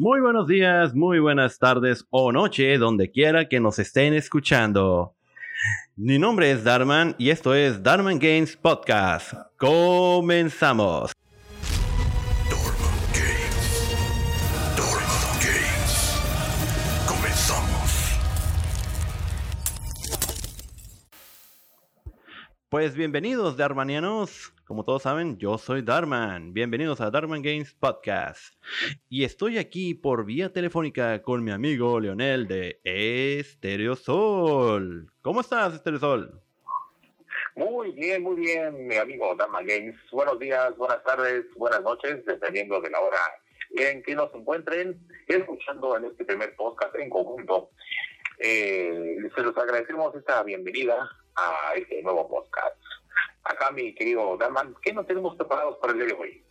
Muy buenos días, muy buenas tardes o noche, donde quiera que nos estén escuchando. Mi nombre es Darman y esto es Darman Games Podcast. Comenzamos. Dorman Games. Dorman Games. Comenzamos. Pues bienvenidos, Darmanianos. Como todos saben, yo soy Darman. Bienvenidos a Darman Games Podcast. Y estoy aquí por vía telefónica con mi amigo Leonel de Estereosol. ¿Cómo estás, Estereosol? Muy bien, muy bien, mi amigo Dama Games. Buenos días, buenas tardes, buenas noches, dependiendo de la hora en que nos encuentren escuchando en este primer podcast en conjunto. Eh, se los agradecemos esta bienvenida a este nuevo podcast. Acá, mi querido Daman, ¿qué nos tenemos preparados para el día de hoy?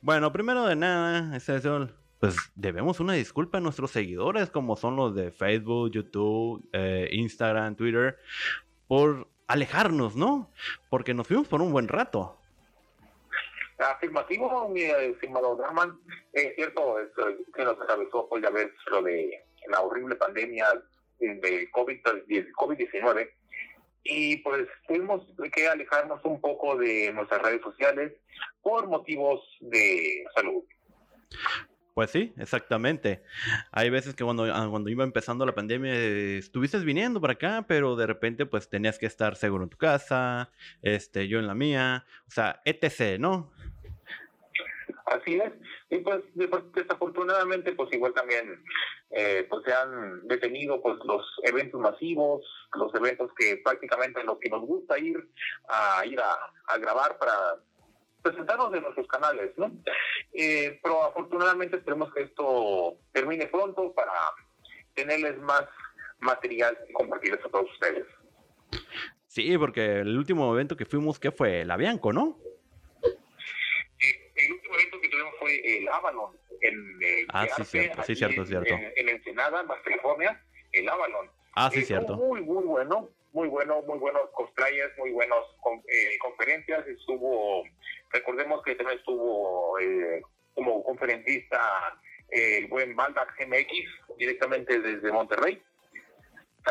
Bueno, primero de nada, Estereosol, pues debemos una disculpa a nuestros seguidores, como son los de Facebook, YouTube, eh, Instagram, Twitter, por alejarnos, ¿no? Porque nos fuimos por un buen rato. Afirmativo, mi estimado Daman. Es cierto, es, que nos atravesó, pues ya ves, lo de la horrible pandemia de COVID, del COVID-19 y pues tuvimos que alejarnos un poco de nuestras redes sociales por motivos de salud. Pues sí, exactamente. Hay veces que cuando, ah, cuando iba empezando la pandemia estuviste viniendo para acá, pero de repente pues tenías que estar seguro en tu casa, este, yo en la mía, o sea, etc., ¿no? Así es. Y pues de- desafortunadamente pues igual también eh, pues se han detenido pues los eventos masivos, los eventos que prácticamente lo que nos gusta ir a ir a, grabar para presentarnos en nuestros canales, ¿no? Eh, pero afortunadamente esperemos que esto termine pronto para tenerles más material y compartirles a todos ustedes. Sí, porque el último evento que fuimos, ¿qué fue? La Bianco, ¿no? Eh, el último evento que tuvimos fue el Avalon en eh, Ah, sí, Yarte, cierto, sí, aquí cierto, en- cierto. En, en Ensenada, Baja California, el Avalon. Ah, sí, Eh, cierto. Muy, muy bueno, muy bueno, muy buenos cosplayers, muy buenos con- eh, conferencias. Estuvo, recordemos que también estuvo eh, como conferencista eh, el buen Baldax MX, directamente desde Monterrey.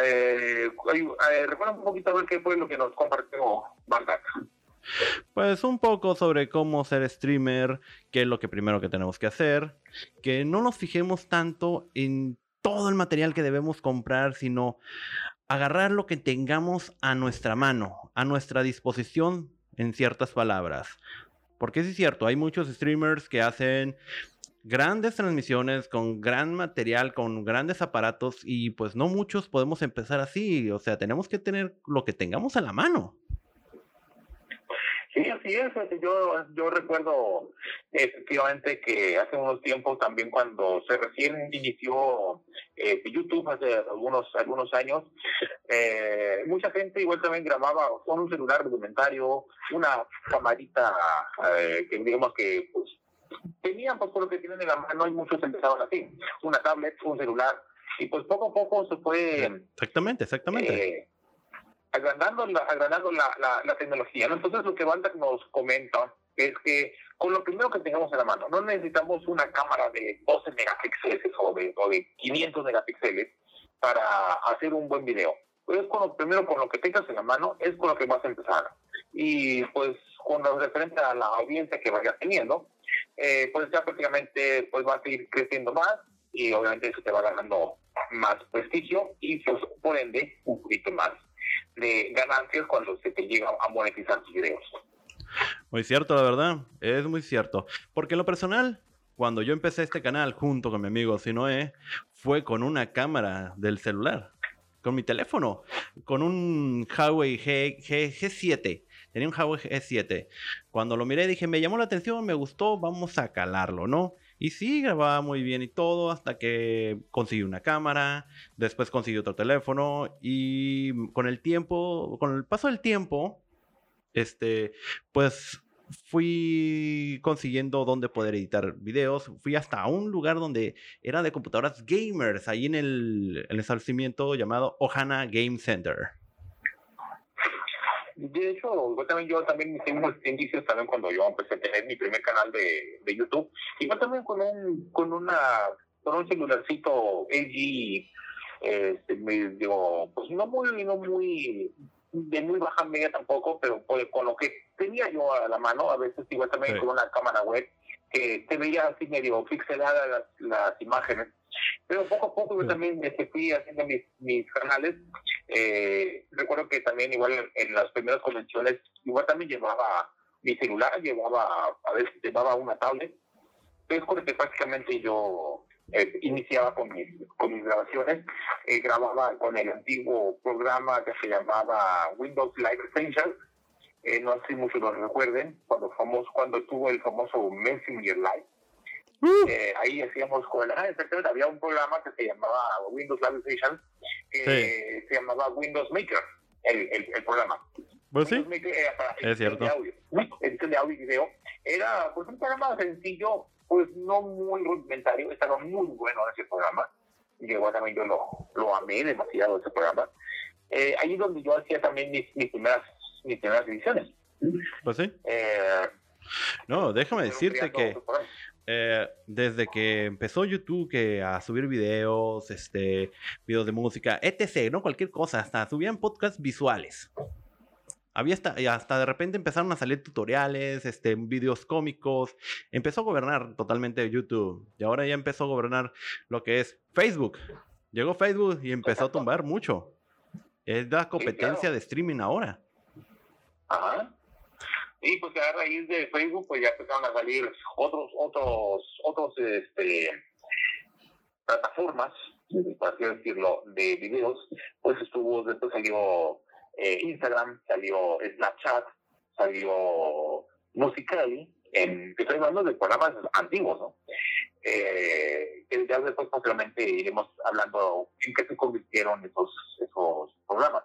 Eh, eh, recuerda un poquito a ver qué fue lo que nos compartió Baldax. Pues un poco sobre cómo ser streamer, qué es lo que primero que tenemos que hacer, que no nos fijemos tanto en todo el material que debemos comprar, sino agarrar lo que tengamos a nuestra mano, a nuestra disposición, en ciertas palabras. Porque sí es cierto, hay muchos streamers que hacen grandes transmisiones con gran material, con grandes aparatos y pues no muchos podemos empezar así, o sea, tenemos que tener lo que tengamos a la mano. Sí, así es. Yo, yo recuerdo efectivamente que hace unos tiempos también cuando se recién inició eh, YouTube hace algunos algunos años, eh, mucha gente igual también grababa con un celular rudimentario, una camarita eh, que digamos que pues, tenían pues por lo que tienen en la mano y muchos empezaron así, una tablet, un celular y pues poco a poco se fue Exactamente, exactamente. Agrandando, la, agrandando la, la, la tecnología. ¿no? Entonces, lo que Baldac nos comenta es que con lo primero que tengamos en la mano, no necesitamos una cámara de 12 megapíxeles o de, o de 500 megapíxeles para hacer un buen video. Pues con lo primero, con lo que tengas en la mano, es con lo que vas a empezar. Y pues con lo referente a la audiencia que vayas teniendo, eh, pues ya prácticamente pues vas a ir creciendo más y obviamente eso te va ganando más prestigio y pues, por ende un poquito más de ganancias cuando se te llega a monetizar tus videos. Muy cierto, la verdad. Es muy cierto. Porque en lo personal, cuando yo empecé este canal junto con mi amigo Sinoé, fue con una cámara del celular. Con mi teléfono. Con un Huawei G, G, G7. Tenía un Huawei G7. Cuando lo miré dije, me llamó la atención, me gustó, vamos a calarlo, ¿no? Y sí, grababa muy bien y todo, hasta que conseguí una cámara, después conseguí otro teléfono y con el tiempo, con el paso del tiempo, este, pues fui consiguiendo dónde poder editar videos. Fui hasta un lugar donde era de computadoras gamers, ahí en el, el establecimiento llamado Ohana Game Center. De hecho, yo también, yo también hice unos indicios también cuando yo empecé a tener mi primer canal de, de YouTube. Igual también con un, con una, con un celularcito LG, este, me, digo, pues no muy, no muy, de muy baja media tampoco, pero pues, con lo que tenía yo a la mano, a veces igual también Sí. con una cámara web, que te veía así medio pixeladas las, las imágenes. Pero poco a poco yo también este, fui haciendo mis, mis canales. Eh, recuerdo que también igual en, en las primeras convenciones, igual también llevaba mi celular, llevaba, a veces llevaba una tablet. Es con que prácticamente yo eh, iniciaba con mis, con mis grabaciones. Eh, grababa con el antiguo programa que se llamaba Windows Live Essentials. Eh, no sé si muchos lo recuerden, cuando, famoso, cuando tuvo el famoso Messenger Live. Uh, Eh, ahí hacíamos con ah, exactamente, había un programa que se llamaba Windows Live Essentials, que se llamaba Windows Maker, el, el, el programa. pues sí. Maker era para edición cierto. De audio, edición de audio y video. Era pues un programa sencillo, pues no muy rudimentario, estaba muy bueno ese programa. Llegó también yo lo, lo amé demasiado ese programa. Eh, ahí es donde yo hacía también mis, mis primeras mis primeras ediciones. Pues sí. Eh, No, déjame decirte que. Eh, desde que empezó YouTube que a subir videos, este, videos de música, etc., no cualquier cosa, hasta subían podcasts visuales. Había hasta, y hasta de repente empezaron a salir tutoriales, este, videos cómicos. Empezó a gobernar totalmente YouTube. Y ahora ya empezó a gobernar lo que es Facebook. Llegó Facebook y empezó a tumbar mucho. Es la competencia de streaming ahora. Ajá. Y pues a raíz de Facebook, pues ya empezaron a salir otros, otros, otros, este, plataformas, por así decirlo, de videos. Pues estuvo, después salió eh, Instagram, salió Snapchat, salió Musicali, en, que estoy hablando de programas antiguos, ¿no? Eh, que ya después posteriormente iremos hablando en qué se convirtieron esos, esos programas.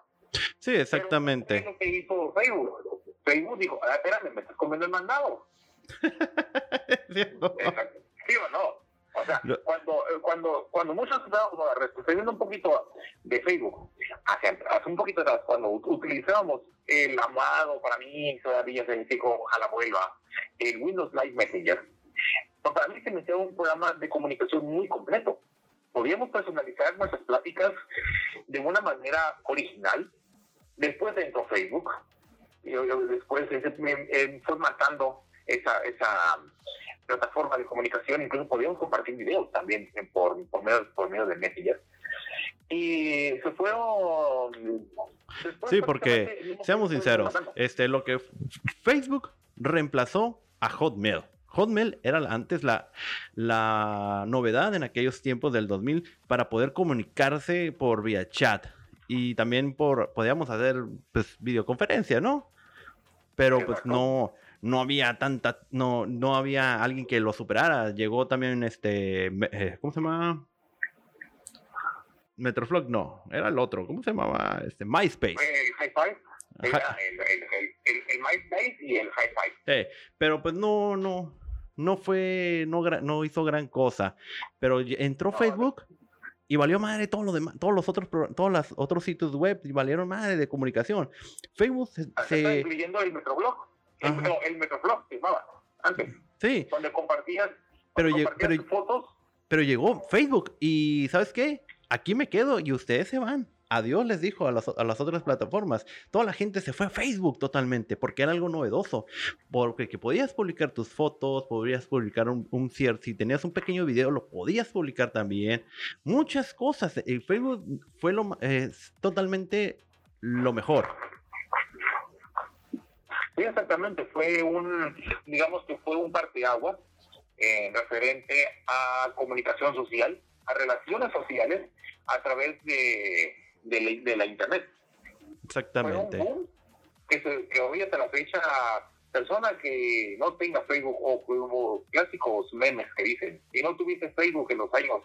Sí, exactamente. Pero, ¿qué es lo que hizo Facebook? Facebook dijo, ah, espérame, me estás comiendo el mandado. ¿Sí o no? O sea, Lo- cuando, eh, cuando, cuando muchos retrocediendo un poquito de Facebook, hacia, hace un poquito atrás, cuando ut- utilizábamos el amado, para mí todavía se dice como ojalá vuelva, el Windows Live Messenger, pues para mí se me hacía un programa de comunicación muy completo. Podíamos personalizar nuestras pláticas de una manera original. Después entró Facebook, y después eh, fue matando esa, esa plataforma de comunicación, incluso podíamos compartir videos también por, por, medio, por medio de Messenger. Y se fueron... después Sí, porque seamos sinceros, este lo que Facebook reemplazó a Hotmail. Hotmail era antes la, la novedad en aquellos tiempos del 2000 para poder comunicarse por vía chat y también por podíamos hacer pues videoconferencia, ¿no? Pero pues no no había tanta no no había alguien que lo superara. Llegó también este eh, ¿cómo se llama? Metroflog no, era el otro, ¿cómo se llamaba? Este MySpace. el el, el, el, MySpace y el Hi-Fi. Pero pues no, no, no fue, no, no hizo gran cosa. Pero entró No, Facebook y valió madre todo lo demás, todos los otros, todos los otros sitios web y valieron madre de comunicación. Facebook se, Hasta se- incluyendo el Metroblog. El, no, el Metroblog se llamaba antes, sí, donde compartías, Pero donde lle- compartías pero- tus fotos. pero llegó Facebook y ¿sabes qué? Aquí me quedo y ustedes se van. Adiós les dijo a las, a las otras plataformas. Toda la gente se fue a Facebook totalmente porque era algo novedoso. Porque que podías publicar tus fotos, podías publicar un, un cierto, si tenías un pequeño video lo podías publicar también. Muchas cosas. El Facebook fue lo, totalmente lo mejor. Sí, exactamente, fue un, digamos que fue un parteaguas eh, referente a comunicación social, a relaciones sociales a través de, de, la, de la Internet. Fue un Exactamente. boom que, se, que hoy hasta la fecha, persona que no tenga Facebook o como clásicos memes que dicen, si no tuviste Facebook en los años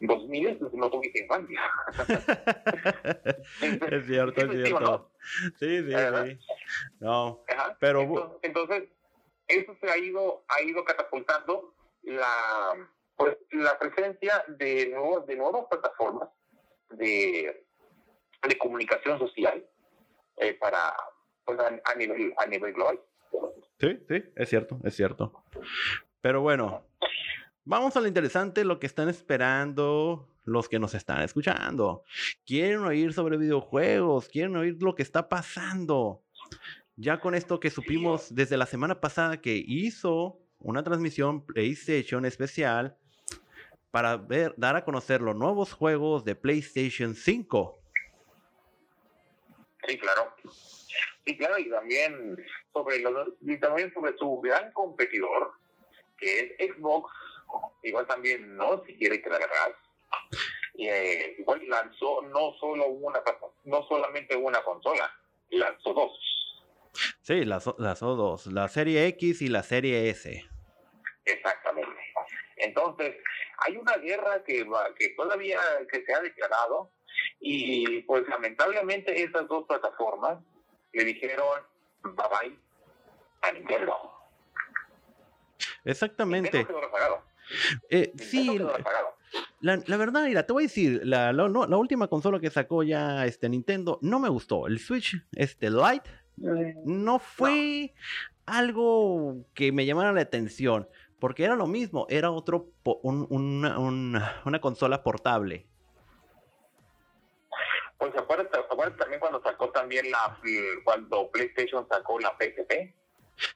2000, pues no tuviste infancia. es cierto, es Sí, ¿no? cierto. Sí, sí, Ajá. sí. No, Ajá. Pero- entonces, entonces, eso se ha ido ha ido catapultando la pues la presencia de nuevos de nuevas plataformas de, de comunicación social eh, para pues, a, nivel a nivel global. Sí, sí, es cierto, es cierto. Pero bueno, vamos a lo interesante, lo que están esperando los que nos están escuchando. Quieren oír sobre videojuegos, quieren oír lo que está pasando. Ya con esto que supimos desde la semana pasada que hizo una transmisión PlayStation especial para ver, dar a conocer los nuevos juegos de PlayStation 5. Sí, claro. Sí, claro, y también sobre los, y también sobre su gran competidor, que es Xbox, igual también no si quiere quedar atrás. Eh, igual lanzó no solo una no solamente una consola, lanzó dos. Sí, lanzó, lanzó dos, la serie X y la serie S. Exactamente. Entonces, hay una guerra que va, que todavía que se ha declarado y pues lamentablemente esas dos plataformas le dijeron bye bye a Nintendo. Exactamente. Nintendo. Eh, Nintendo sí, la, la verdad, mira, te voy a decir, la, la- no, la última consola que sacó ya este Nintendo no me gustó. El Switch este Lite no fue algo que me llamara la atención, porque era lo mismo, era otro un- una, una- una consola portable. Pues acuérdate, acuérdate también cuando sacó también la cuando PlayStation sacó la PSP.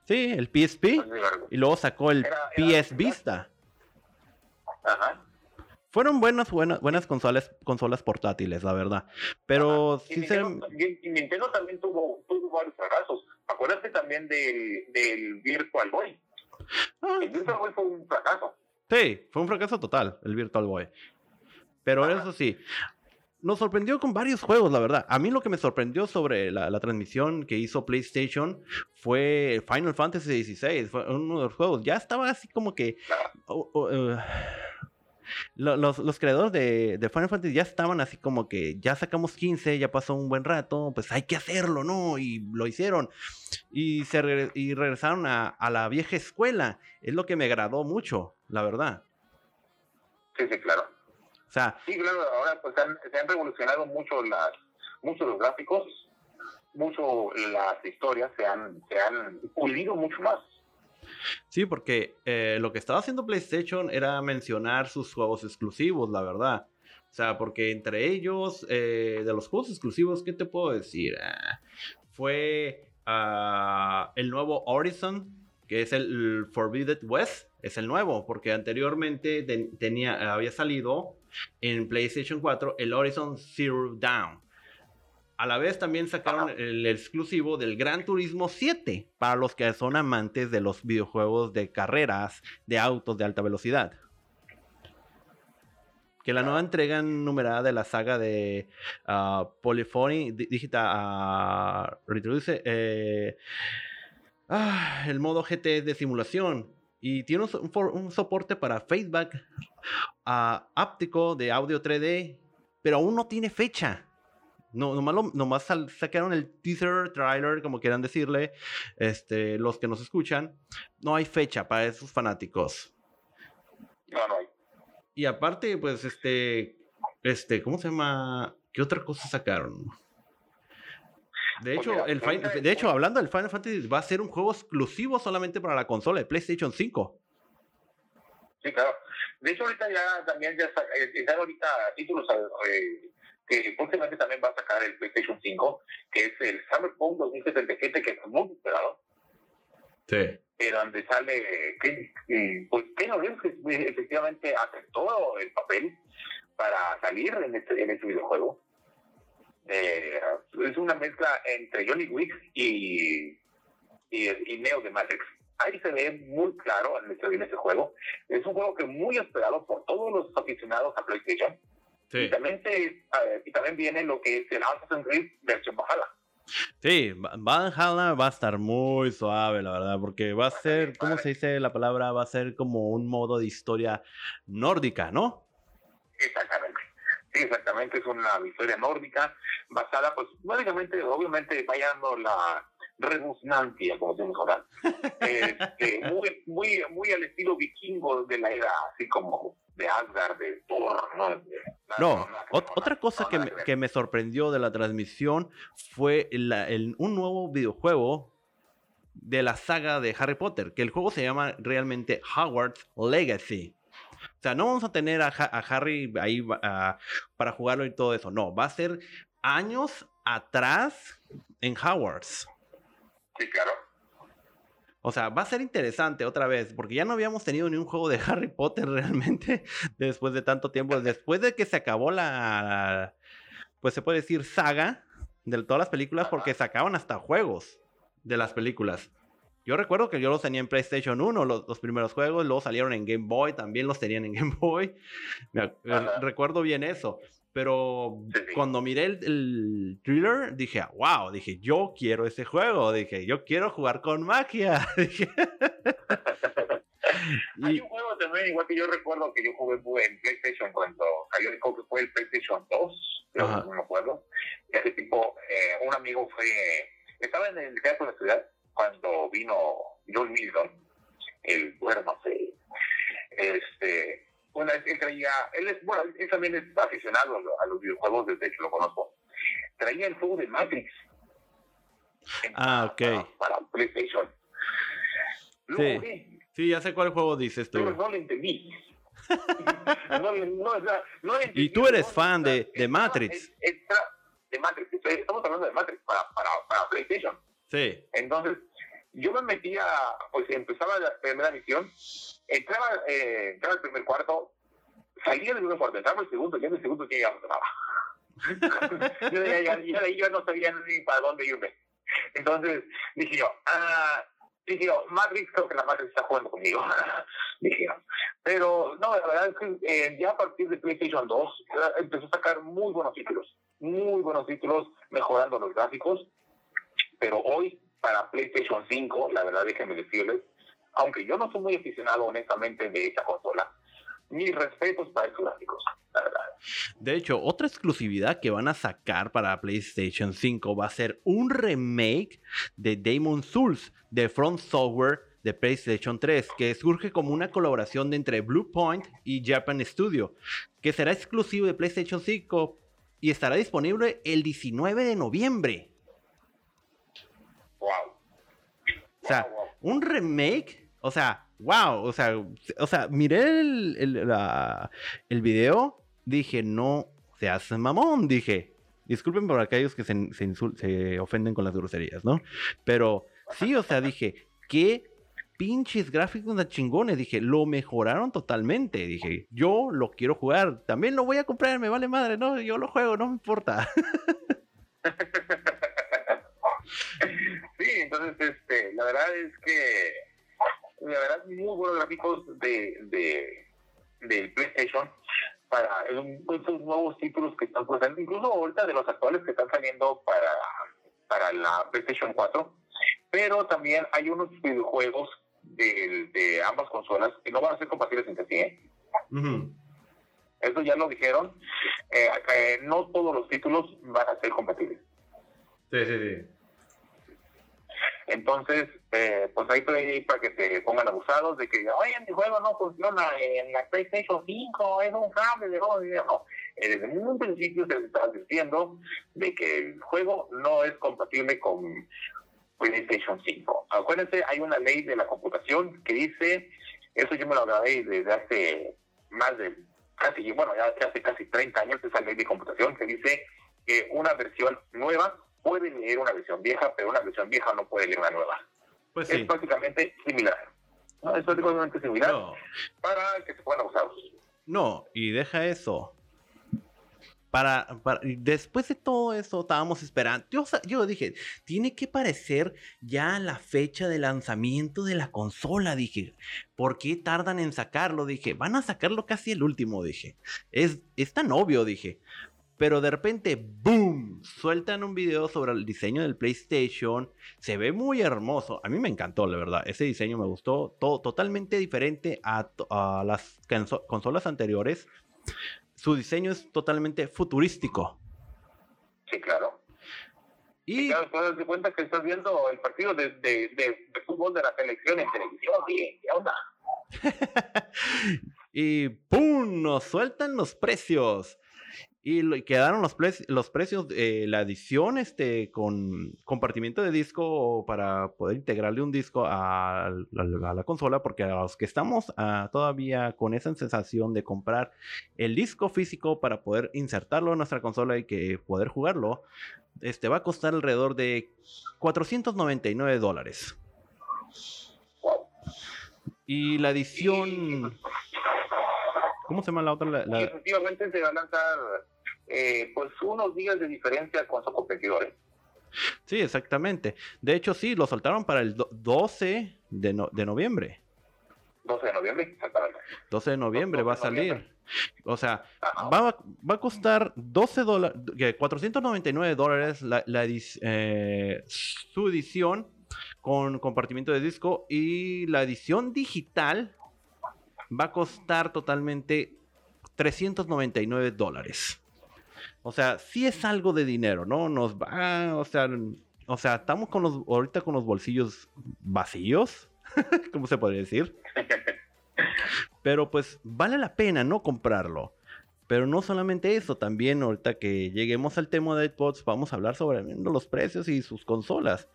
Sí, el PSP y luego sacó el Era- era- PS Vista. Ajá. Fueron buenas, buenas, buenas consolas, consolas portátiles, la verdad. Pero Ajá. Y Nintendo, sinceramente, y- y Nintendo también tuvo, tuvo varios fracasos. Acuérdate también del, del Virtual Boy. ah, El Virtual Boy fue un fracaso. Sí, fue un fracaso total el Virtual Boy. Pero Ajá. eso sí, nos sorprendió con varios juegos, la verdad. A mí lo que me sorprendió sobre la, transmisión que hizo PlayStation fue Final Fantasy XVI. Fue uno de los juegos. Ya estaba así como que... eh, lo- los, los creadores de, Final Fantasy ya estaban así como que ya sacamos 15, ya pasó un buen rato, pues hay que hacerlo, ¿no? Y lo hicieron. Y, se y regresaron a, a la vieja escuela. Es lo que me agradó mucho, la verdad. Sí, sí, claro. O sea, Sí, claro, ahora pues han- se han revolucionado mucho las mucho los gráficos, mucho las historias se han se han pulido mucho más. sí, porque eh, lo que estaba haciendo PlayStation era mencionar sus juegos exclusivos, la verdad. O sea, porque entre ellos, eh, de los juegos exclusivos, ¿qué te puedo decir? Ah, fue ah, el nuevo Horizon, que es el Forbidden West, es el nuevo, porque anteriormente ten- tenía, había salido en PlayStation 4 el Horizon Zero Dawn. A la vez también sacaron el exclusivo del Gran Turismo 7 para los que son amantes de los videojuegos de carreras de autos de alta velocidad. Que la nueva entrega numerada de la saga de ah, Polyphony Di- Digital ah, Retroduce eh, ah, el modo GT de simulación y tiene un, soporte para feedback ah, áptico de audio 3D, pero aún no tiene fecha. No, nomás, lo- nomás sal- sacaron el teaser, trailer, como quieran decirle, este, los que nos escuchan. No hay fecha para esos fanáticos. No, no hay. Y aparte, pues, este, este, ¿cómo se llama? ¿Qué otra cosa sacaron? De Pues hecho, mira, el Fin- ahorita- de hecho, hablando del Final Fantasy, va a ser un juego exclusivo solamente para la consola de PlayStation 5. Sí, claro. De hecho, ahorita ya también ya sa- eh, están ahorita títulos eh, que próximamente también va a sacar el PlayStation 5, que es el Cyberpunk 2077, que es muy esperado, Sí. pero donde sale que, que, pues Keanu Reeves que eh, efectivamente aceptó el papel para salir en este, en este videojuego. Eh, es una mezcla entre Johnny Wick y, y, y Neo de Matrix. Ahí se ve muy claro en este, este juego. Es un juego que es muy esperado por todos los aficionados a PlayStation. Y, Sí. también se, eh, y también viene lo que es el Assassin's Creed versión Valhalla. Sí, Va- Valhalla va a estar muy suave, la verdad, porque va a ser, ¿cómo se dice la palabra? Va a ser como un modo de historia nórdica, ¿no? Exactamente. Sí, exactamente. Es una historia nórdica basada, pues, básicamente, obviamente, vayando la redundancia, como se mejorar. Este, muy, muy, muy al estilo vikingo de la era, así como de Asgard, de Thor, ¿no? No, otra cosa que me, que me sorprendió de la transmisión fue el- un nuevo videojuego de la saga de Harry Potter, que el juego se llama realmente Hogwarts Legacy. O sea, no vamos a tener a, Ha- a Harry ahí ah, para jugarlo y todo eso. No, va a ser años atrás en Hogwarts. Sí, claro. O sea, va a ser interesante otra vez, porque ya no habíamos tenido ni un juego de Harry Potter realmente después de tanto tiempo. Después de que se acabó la, pues se puede decir, saga de todas las películas, porque sacaban hasta juegos de las películas. Yo recuerdo que yo los tenía en PlayStation 1, los, los primeros juegos, luego salieron en Game Boy, también los tenían en Game Boy. Me eh, recuerdo bien eso. Pero cuando miré el, el thriller, dije, wow, dije, yo quiero ese juego, dije, yo quiero jugar con magia. dije. Hay un juego también, igual que yo recuerdo que yo jugué en PlayStation cuando salió, creo que fue el PlayStation 2, creo no me acuerdo. Y ese tipo, eh, un amigo fue, estaba en el teatro de la ciudad cuando vino John Milton, el, sé, este, bueno, él, él traía, él es, bueno, él también es aficionado a, lo- a los videojuegos desde que lo conozco. Traía el juego de Matrix. Ah, ok. Para, para PlayStation. Sí. sí, ya sé cuál juego dices pero tú. no lo entendí. no, no, entendí, Y tú eres fan de- de Matrix. de Matrix. Estamos hablando de Matrix para, para, para PlayStation. Sí. Entonces, yo me metía, pues empezaba la primera misión, entraba, eh, entraba el primer cuarto, salía del primer cuarto, entraba el segundo, ya en el segundo ya entraba. yo, ya, ya, ya de ahí yo no sabía ni para dónde irme. Entonces dije yo, ah, dije yo, Matrix, creo que la Matrix está jugando conmigo. dije yo. Pero no, la verdad es que eh, ya a partir de PlayStation 2 eh, empezó a sacar muy buenos títulos, muy buenos títulos, mejorando los gráficos. Pero hoy, para PlayStation 5, la verdad, déjenme decirles, aunque yo no soy muy aficionado honestamente de esa consola, mis respetos para esos gráficos, la verdad. De hecho, otra exclusividad que van a sacar para PlayStation 5 va a ser un remake de Demon Souls de Front Software de PlayStation 3, que surge como una colaboración entre Bluepoint y Japan Studio, que será exclusivo de PlayStation 5 y estará disponible el 19 de noviembre. Wow. O sea, wow. un remake, o sea, wow, o sea, o sea, miré el, el, la- el video, dije, no seas mamón, dije. Disculpen por aquellos que se, se, se ofenden con las groserías, ¿no? Pero sí, o sea, dije, qué pinches gráficos de chingones, dije, lo mejoraron totalmente, dije, yo lo quiero jugar, también lo voy a comprar, me vale madre, no, yo lo juego, no me importa. Sí, entonces, este, la verdad es que, la verdad, muy buenos gráficos de, de, de PlayStation para esos nuevos títulos que están presentes, incluso ahorita de los actuales que están saliendo para, para la PlayStation 4, pero también hay unos videojuegos de, de ambas consolas que no van a ser compatibles entre sí, ¿eh? Eso ya lo dijeron. Eh, eh, no todos los títulos van a ser compatibles. Sí, sí, sí. Entonces, eh, pues ahí estoy para que se pongan abusados de que, oye, mi juego no funciona en la PlayStation 5, es un cable de. No, Eh, desde un principio se está advirtiendo de que el juego no es compatible con PlayStation 5. Acuérdense, hay una ley de la computación que dice, eso yo me lo grabé desde hace más de casi, bueno, ya hace casi 30 años esa ley de computación que dice que una versión nueva puede leer una versión vieja, pero una versión vieja no puede leer una nueva. Pues Es sí. prácticamente similar. ¿no? Es prácticamente similar No. para que se puedan usar. No, y deja eso. Para, para- después de todo eso, estábamos esperando. Yo, yo dije, tiene que parecer ya la fecha de lanzamiento de la consola. Dije, ¿por qué tardan en sacarlo? Dije, van a sacarlo casi el último. Dije, es, es tan obvio. Dije, pero de repente, ¡boom! Sueltan un video sobre el diseño del PlayStation. Se ve muy hermoso. A mí me encantó, la verdad. Ese diseño me gustó. Todo, totalmente diferente a, las conso- consolas anteriores. Su diseño es totalmente futurístico. Sí, claro. Y Ya después das cuenta que estás viendo el partido de, de, de, de fútbol de la selección en televisión. ¿qué onda? y ¡pum! Nos sueltan los precios. Y lo- quedaron los, pre- los precios, eh, la edición este, con compartimiento de disco para poder integrarle un disco a, la- a la consola, porque a los que estamos ah, todavía con esa sensación de comprar el disco físico para poder insertarlo en nuestra consola y que poder jugarlo, este va a costar alrededor de 499 dólares. Y la edición... ¿Cómo se llama la otra? La- efectivamente se va a lanzar eh, pues unos días de diferencia con sus competidores. Sí, exactamente. De hecho, sí, lo soltaron para el do- 12 de, no- de noviembre. 12 de noviembre, exactamente. 12 de noviembre va a 12 de noviembre. salir. O sea, va, a- va a costar 12 dólares, 499 dólares la, la eh, su edición con compartimiento de disco y la edición digital va a costar totalmente 399 dólares. O sea, sí es algo de dinero, ¿no? Nos va, o sea, o sea, estamos con los, ahorita con los bolsillos vacíos, ¿cómo se podría decir? Pero pues vale la pena no comprarlo. Pero no solamente eso, también ahorita que lleguemos al tema de iPods, vamos a hablar sobre los precios y sus consolas.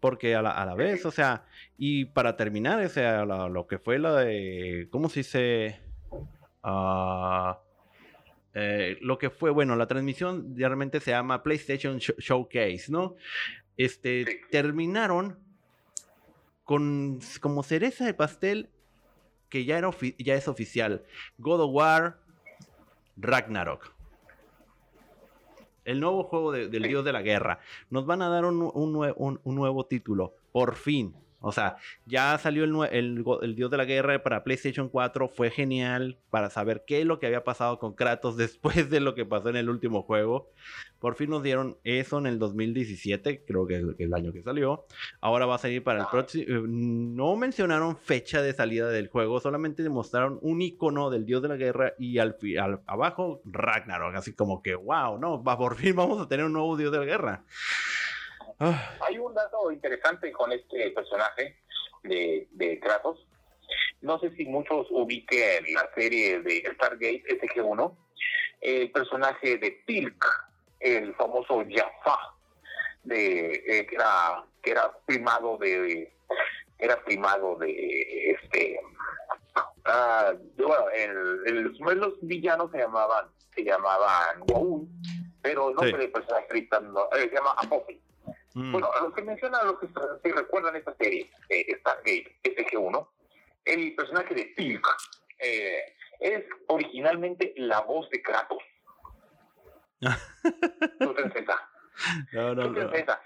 Porque a la, a la vez, o sea, y para terminar, o sea, la- lo que fue la de, ¿cómo se dice? Ah, eh, lo que fue, bueno, la transmisión realmente se llama PlayStation Show- Showcase, ¿no? Este, Sí. terminaron con como cereza de pastel que ya, era ya es oficial. God of War Ragnarok. El nuevo juego de- del Sí. dios de la guerra. Nos van a dar un, un nue- un- un nuevo título. Por fin. O sea, ya salió el, el dios de la guerra para PlayStation 4. Fue genial para saber qué es lo que había pasado con Kratos después de lo que pasó en el último juego. Por fin nos dieron eso en el 2017. Creo que es el año que salió. Ahora va a salir para el Ah. próximo. eh, No mencionaron fecha de salida del juego, solamente demostraron un icono del dios de la guerra y al, al- abajo Ragnarok. Así como que, wow, no, va, por fin vamos a tener un nuevo dios de la guerra. Ah, Hay un dato interesante con este personaje de, de Kratos. No sé si muchos ubiquen la serie de Stargate SG-1. El personaje de Tilk, el famoso Jaffa, de, eh, que, era, que era primado de. Era primado de este. ah, bueno, el, el- los villanos se llamaban se llamaban Goa'uld, pero el nombre Sí. del personaje ahorita no- eh, se llama Apophis. Mm, Bueno, a los que mencionan, a los que se recuerdan esta serie, eh, Stargate SG-1, el personaje de Tilk eh, es originalmente la voz de Kratos. ¿Tú te entiendes? no, no, ¿Tú te no.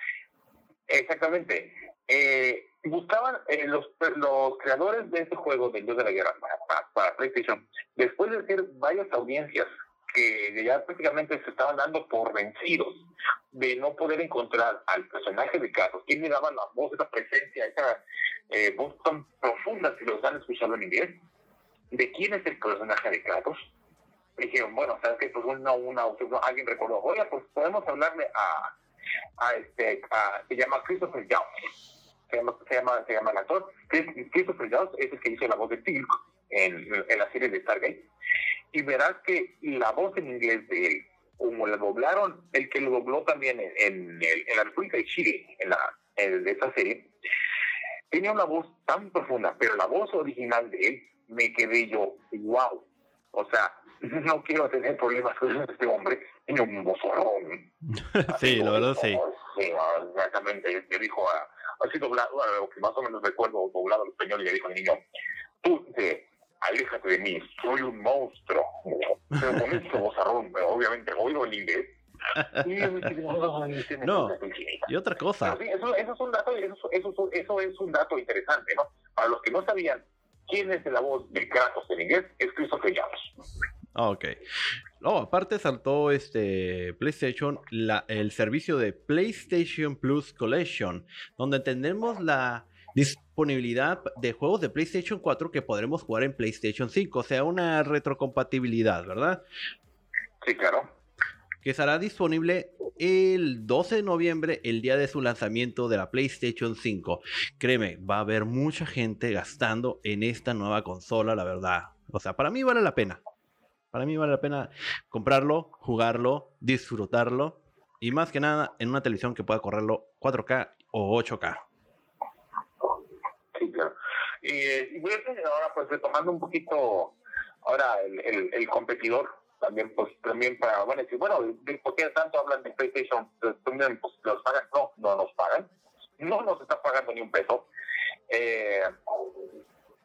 Exactamente. Eh, buscaban eh, los, los creadores de este juego del Dios de la Guerra para, para- para PlayStation, después de hacer varias audiencias que ya prácticamente se estaban dando por vencidos de no poder encontrar al personaje de Kratos, quién le daba la voz, esa presencia, esa eh, voz tan profunda si los han escuchado en inglés, de quién es el personaje de Kratos. Dijeron, bueno, sabes que pues una, una, alguien recordó, oye, pues podemos hablarle a, a este, a- se llama Christopher Jones. Se llama, se llama, se llama el actor. Chris- Christopher Jones es el que hizo la voz de Tilk en, en la serie de Stargate. Y verás que la voz en inglés de él, como la doblaron, el que lo dobló también en, en, el- en la República de Chile, en, la, en esta serie, tenía una voz tan profunda, pero la voz original de él, me quedé yo, wow. O sea, no quiero tener problemas con este hombre, tiene un vozorrón. sí, la verdad sí. Sí, exactamente. Le dijo a, así doblado, que más o menos recuerdo, doblado al español, y le dijo al niño, tú, eh, aléjate de mí, soy un monstruo. Pero con este vozarrón, obviamente oigo en inglés. Y yo me quedé, "Ay, se me No. chinita". Y otra cosa. Sí, eso, eso es un dato, eso, eso, eso es un dato interesante, ¿no? Para los que no sabían quién es la voz de Kratos en inglés, es Christopher Jones. Ah, Ok. Oh, aparte saltó este PlayStation la- el servicio de PlayStation Plus Collection, donde tenemos la disponibilidad de juegos de PlayStation 4 que podremos jugar en PlayStation 5, o sea, una retrocompatibilidad, ¿verdad? Sí, claro. Que estará disponible el 12 de noviembre, el día de su lanzamiento de la PlayStation 5. Créeme, va a haber mucha gente gastando en esta nueva consola, la verdad. O sea, para mí vale la pena. Para mí vale la pena comprarlo, jugarlo, disfrutarlo y más que nada en una televisión que pueda correrlo 4K o 8K. Y, voy a ahora, pues, retomando un poquito, ahora el, el, competidor, también, pues, también para, bueno, decir, bueno, ¿de ¿por qué tanto hablan de PlayStation? Pues, pues, ¿los pagan? No, no nos pagan. No nos está pagando ni un peso. Eh,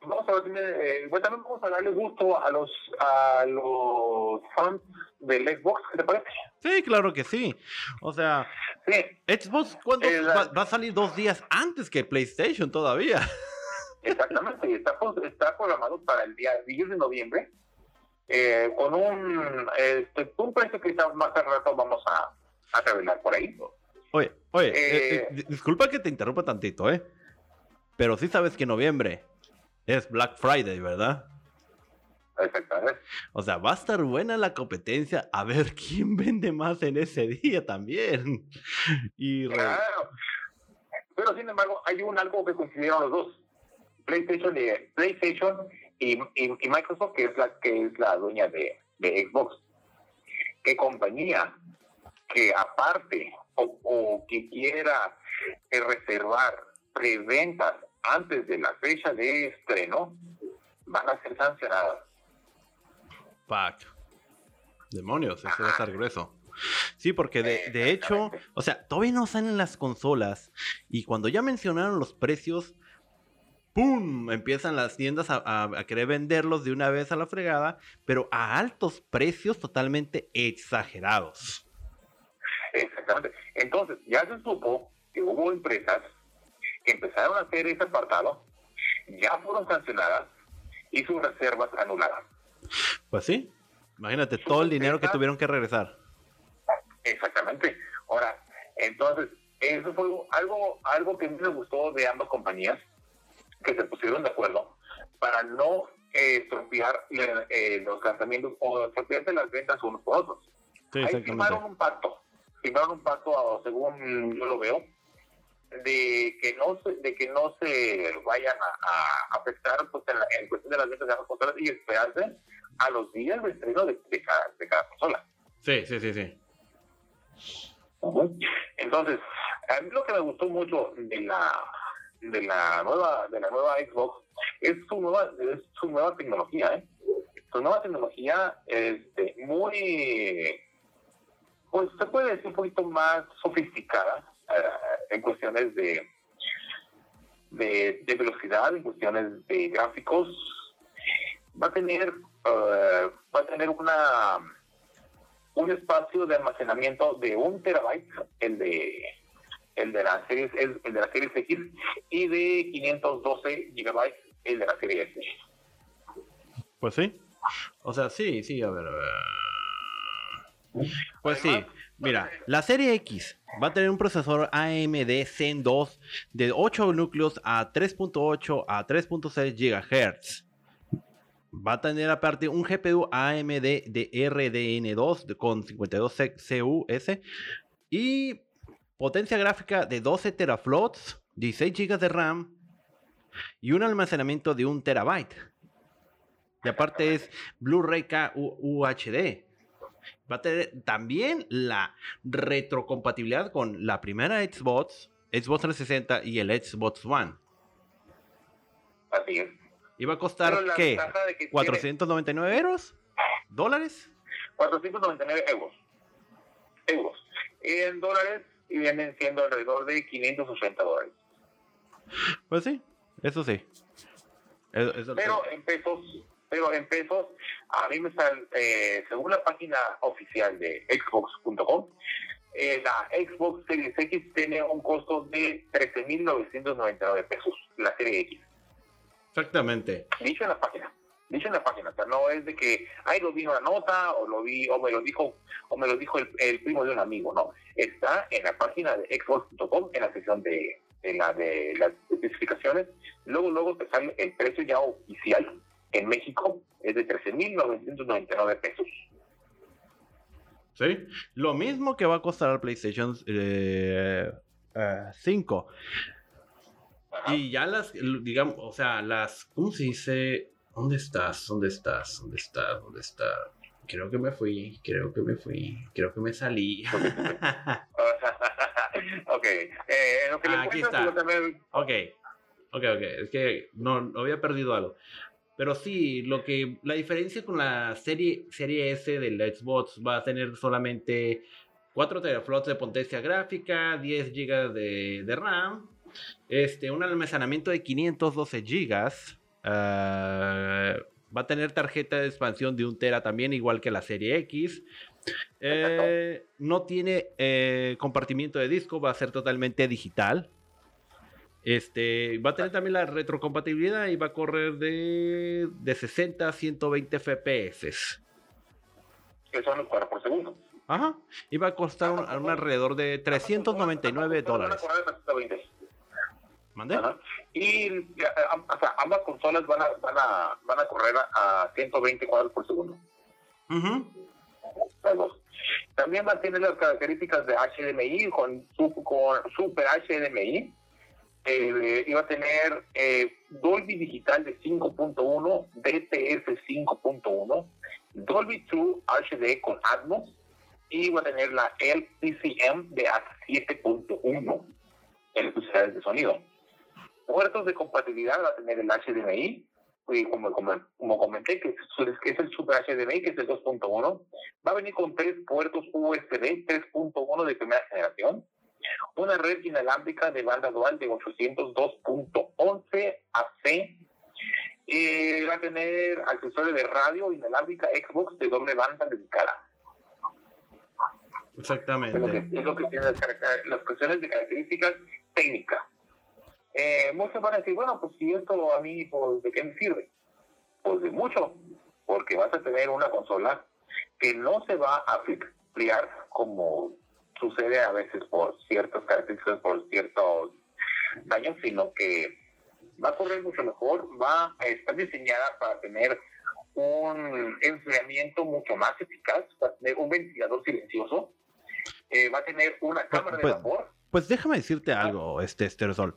vamos a eh, bueno, también vamos a darle gusto a los, a los fans del Xbox, ¿qué te parece? Sí, claro que sí. O sea, Sí, Xbox ¿cuándo Eh, la- va, va a salir dos días antes que PlayStation todavía. Exactamente, está, está programado para el día 10 de noviembre eh, con un, este, un precio que quizás más al rato vamos a, a revelar por ahí. Oye, oye, eh, eh, disculpa que te interrumpa tantito, ¿eh? Pero sí sabes que noviembre es Black Friday, ¿verdad? Exactamente. O sea, va a estar buena la competencia a ver quién vende más en ese día también. Y Claro. Pero sin embargo, hay un algo que coincidieron los dos. PlayStation y, PlayStation y, y- y Microsoft, que es la que es la dueña de, de Xbox. ¿Qué compañía que aparte o, o que quiera reservar preventas antes de la fecha de estreno van a ser sancionadas? Fuck. Demonios, eso va a estar grueso. Sí, porque de, de hecho, o sea, todavía no salen las consolas. Y cuando ya mencionaron los precios, ¡pum! Empiezan las tiendas a, a- a querer venderlos de una vez a la fregada, pero a altos precios totalmente exagerados. Exactamente. Entonces, ya se supo que hubo empresas que empezaron a hacer ese apartado, ya fueron sancionadas y sus reservas anuladas. Pues sí, imagínate todo el dinero que tuvieron que regresar. Exactamente. Ahora, entonces, eso fue algo, algo que a mí me gustó de ambas compañías, que se pusieron de acuerdo para no eh, estropear eh, eh, los lanzamientos o estropearse las ventas unos por otros. Sí, Ahí firmaron un pacto, firmaron un pacto, según yo lo veo, de que no se, de que no se vayan a, a afectar pues, en, la- en cuestión de las ventas de las consolas y esperarse a los días de estreno de, de cada, de cada consola. Sí, sí, sí, sí. Entonces, a mí lo que me gustó mucho de la de la nueva de la nueva Xbox es su nueva es su nueva tecnología, ¿eh? Su nueva tecnología este muy pues se puede decir un poquito más sofisticada eh, en cuestiones de, de de velocidad, en cuestiones de gráficos. Va a tener eh, va a tener una un espacio de almacenamiento de un terabyte, el de el de la serie el, el de la serie X y de 512 gigabytes el de la serie S. Pues sí. O sea, sí, sí, a ver. a ver. Pues sí, mira, la serie X va a tener un procesador AMD Zen 2 de 8 núcleos a 3.8 a 3.6 GHz. Va a tener aparte un GPU AMD de RDN2 de- con 52 C- CUS y potencia gráfica de 12 teraflops, 16 GB de RAM y un almacenamiento de 1 terabyte. Y aparte es Blu-ray KUHD. Va a tener también la retrocompatibilidad con la primera Xbox, Xbox 360 y el Xbox One. Así es. ¿Y va a costar qué? ventaja de que tiene ¿499 euros? ¿Dólares? 499 euros. Euros. En dólares y vienen siendo alrededor de 580 dólares. Pues sí, eso sí. Eso- eso- Pero en pesos, pero en pesos, a mí me sale, eh, según la página oficial de Xbox.com, eh, la Xbox Series X tiene un costo de 13.999 pesos, la serie X. Exactamente. Dicho en la página. Dicho en la página. O sea, no es de que, ay, lo en una nota, o lo vi, o me lo dijo, o me lo dijo el, el primo de un amigo. No. Está en la página de Xbox.com, en la sección de, la de las especificaciones. Luego, luego te sale el precio ya oficial en México, es de 13.999 pesos. ¿Sí? Lo mismo que va a costar el PlayStation eh, eh, 5. Ajá. Y ya las, digamos, o sea, las, ¿cómo se dice? ¿Dónde estás? ¿Dónde estás? ¿Dónde estás? ¿Dónde estás? Creo que me fui, creo que me fui, creo que me salí. ok, eh, en lo que Ah, aquí está. también- Ok, ok, ok. Es que no, no había perdido algo. Pero sí, lo que la diferencia con la serie, serie S del Xbox va a tener solamente 4 teraflops de potencia gráfica, 10 GB de, de RAM, este, un almacenamiento de 512 GB. ah, va a tener tarjeta de expansión de 1 tera también, igual que la serie X. Eh, no tiene eh, compartimiento de disco, va a ser totalmente digital. Este, va a tener también la retrocompatibilidad y va a correr de, de 60 a 120 FPS. que son los cuadros por segundo. Ajá. Y va a costar un, un alrededor de 399 Ambas consolas dólares. van a correr a 120. ¿Mande? Ajá. Y eh, am- o sea, ambas consolas van a, van a, van a correr a, a 120 cuadros por segundo. Las dos. También va a tener las características de HDMI con, con Super HDMI. Eh, iba a tener eh, Dolby Digital de 5.1, DTS 5.1, Dolby True HD con Atmos y va a tener la LPCM de hasta 7.1 en posibilidades de sonido. Puertos de compatibilidad va a tener el HDMI, y como, como, como comenté, que es el Super HDMI, que es el 2.1. Va a venir con tres puertos USB 3.1 de primera generación. Una red inalámbrica de banda dual de 802.11 AC. Eh, va a tener accesorio de radio inalámbrica Xbox de doble banda dedicada. Es lo que, Exactamente. es lo que tiene las, las cuestiones de características técnicas. Eh, muchos van a decir, bueno, pues si esto a mí, pues, ¿de qué me sirve? Pues de mucho, porque vas a tener una consola que no se va a enfriar como sucede a veces por ciertas características, por ciertos daños, sino que va a correr mucho mejor, va a estar diseñada para tener un enfriamiento mucho más eficaz, va a tener un ventilador silencioso, eh, va a tener una cámara de pues, vapor. Pues déjame decirte algo, este Estersol.